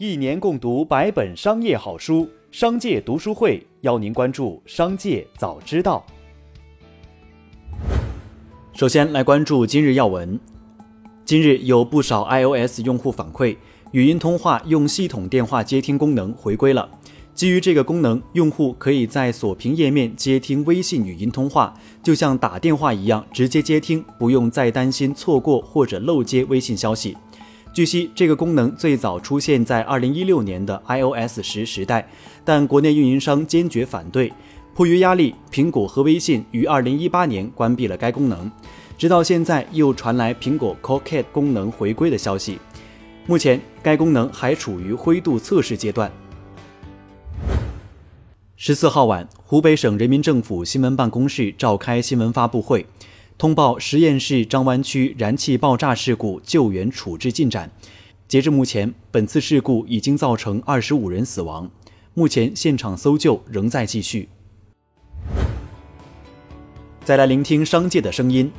一年共读百本商业好书，商界读书会邀您关注商界早知道。首先来关注今日要闻。今日有不少 iOS 用户反馈，语音通话用系统电话接听功能回归了。基于这个功能，用户可以在锁屏页面接听微信语音通话，就像打电话一样直接接听，不用再担心错过或者漏接微信消息。据悉，这个功能最早出现在2016年的 iOS 十时代，但国内运营商坚决反对。迫于压力，苹果和微信于2018年关闭了该功能。直到现在，又传来苹果 Call Kit 功能回归的消息。目前，该功能还处于灰度测试阶段。十四号晚，湖北省人民政府新闻办公室召开新闻发布会。通报十堰市张湾区燃气爆炸事故救援处置进展。截至目前，本次事故已经造成二十五人死亡，目前现场搜救仍在继续。再来聆听商界的声音。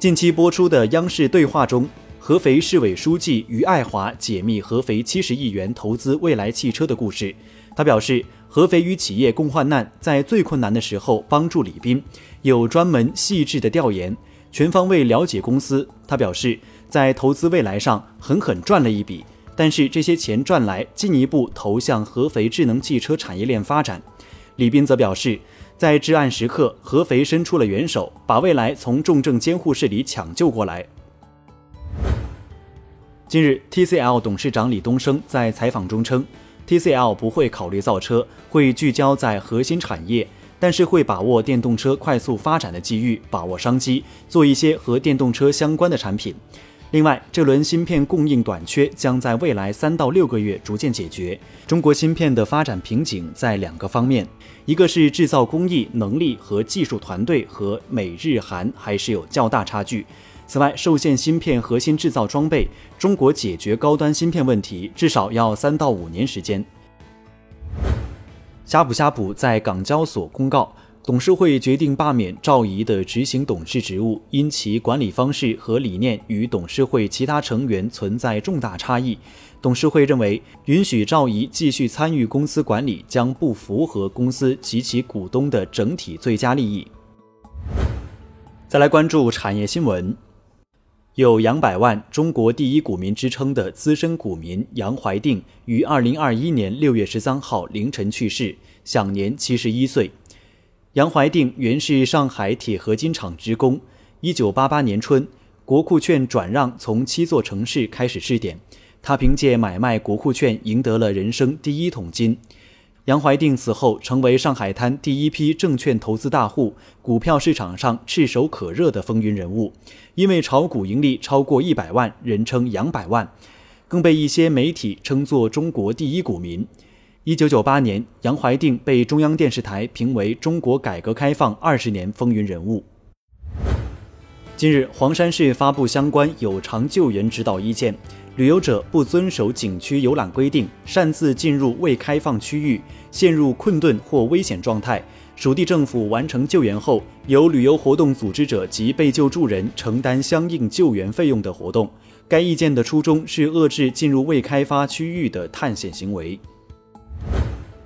近期播出的央视对话中，合肥市委书记于爱华解密合肥七十亿元投资蔚来汽车的故事。他表示，合肥与企业共患难，在最困难的时候帮助李斌，有专门细致的调研，全方位了解公司。他表示，在投资未来上狠狠赚了一笔，但是这些钱赚来，进一步投向合肥智能汽车产业链发展。李斌则表示，在至暗时刻，合肥伸出了援手，把未来从重症监护室里抢救过来。近日，TCL 董事长李东生在采访中称。TCL 不会考虑造车，会聚焦在核心产业，但是会把握电动车快速发展的机遇，把握商机，做一些和电动车相关的产品。另外，这轮芯片供应短缺将在未来三到六个月逐渐解决。中国芯片的发展瓶颈在两个方面，一个是制造工艺能力和技术团队和美日韩还是有较大差距。此外，受限芯片核心制造装备，中国解决高端芯片问题至少要三到五年时间。呷哺呷哺在港交所公告，董事会决定罢免赵怡的执行董事职务，因其管理方式和理念与董事会其他成员存在重大差异。董事会认为，允许赵怡继续参与公司管理将不符合公司及其股东的整体最佳利益。再来关注产业新闻。有“杨百万”“中国第一股民”之称的资深股民杨怀定于二零二一年六月十三号凌晨去世，享年七十一岁。杨怀定原是上海铁合金厂职工。一九八八年春，国库券转让从七座城市开始试点，他凭借买卖国库券赢得了人生第一桶金。杨怀定此后成为上海滩第一批证券投资大户，股票市场上炙手可热的风云人物。因为炒股盈利超过一百万，人称“杨百万”，更被一些媒体称作“中国第一股民”。一九九八年，杨怀定被中央电视台评为中国改革开放二十年风云人物。近日，黄山市发布相关有偿救援指导意见。旅游者不遵守景区游览规定，擅自进入未开放区域，陷入困顿或危险状态，属地政府完成救援后，由旅游活动组织者及被救助人承担相应救援费用的活动。该意见的初衷是遏制进入未开发区域的探险行为。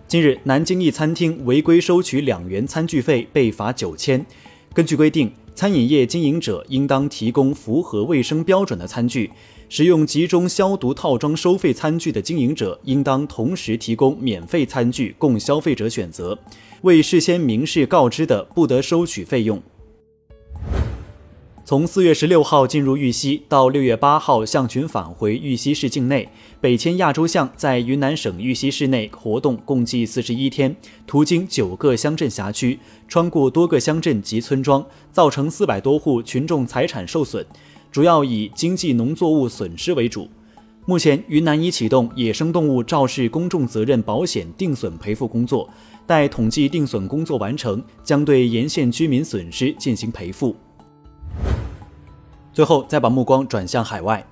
近日，南京一餐厅违规收取两元餐具费，被罚九千。根据规定，餐饮业经营者应当提供符合卫生标准的餐具。使用集中消毒套装收费餐具的经营者，应当同时提供免费餐具供消费者选择。未事先明示告知的，不得收取费用。从四月十六号进入玉溪到六月八号象群返回玉溪市境内，北迁亚洲象在云南省玉溪市内活动共计四十一天，途经九个乡镇辖区，穿过多个乡镇及村庄，造成四百多户群众财产受损。主要以经济农作物损失为主。目前，云南已启动野生动物肇事公众责任保险定损赔付工作，待统计定损工作完成，将对沿线居民损失进行赔付。最后，再把目光转向海外。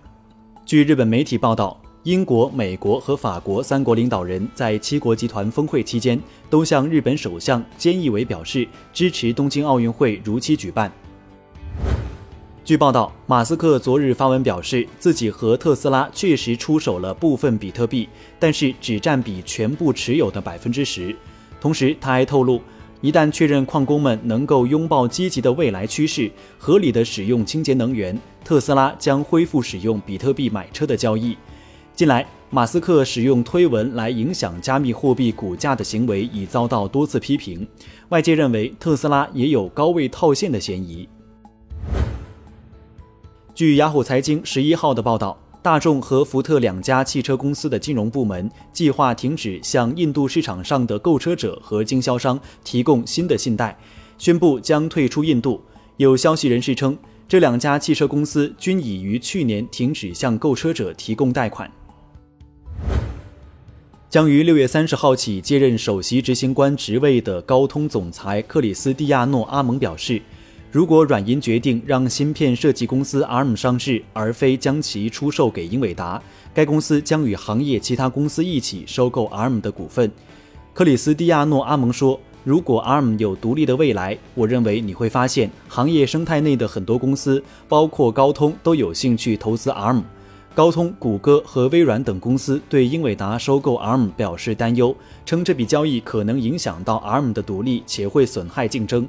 据日本媒体报道，英国、美国和法国三国领导人在七国集团峰会期间，都向日本首相菅义伟表示支持东京奥运会如期举办。据报道，马斯克昨日发文表示，自己和特斯拉确实出手了部分比特币，但是只占比全部持有的百分之十。同时，他还透露，一旦确认矿工们能够拥抱积极的未来趋势，合理的使用清洁能源，特斯拉将恢复使用比特币买车的交易。近来，马斯克使用推文来影响加密货币股价的行为已遭到多次批评，外界认为特斯拉也有高位套现的嫌疑。据雅虎财经十一号的报道，大众和福特两家汽车公司的金融部门计划停止向印度市场上的购车者和经销商提供新的信贷，宣布将退出印度。有消息人士称，这两家汽车公司均已于去年停止向购车者提供贷款。将于六月三十号起接任首席执行官职位的高通总裁克里斯蒂亚诺·阿蒙表示。如果软银决定让芯片设计公司 ARM 上市，而非将其出售给英伟达，该公司将与行业其他公司一起收购 ARM 的股份。克里斯蒂亚诺·阿蒙说：“如果 ARM 有独立的未来，我认为你会发现行业生态内的很多公司，包括高通，都有兴趣投资 ARM。高通、谷歌和微软等公司对英伟达收购 ARM 表示担忧，称这笔交易可能影响到 ARM 的独立，且会损害竞争。”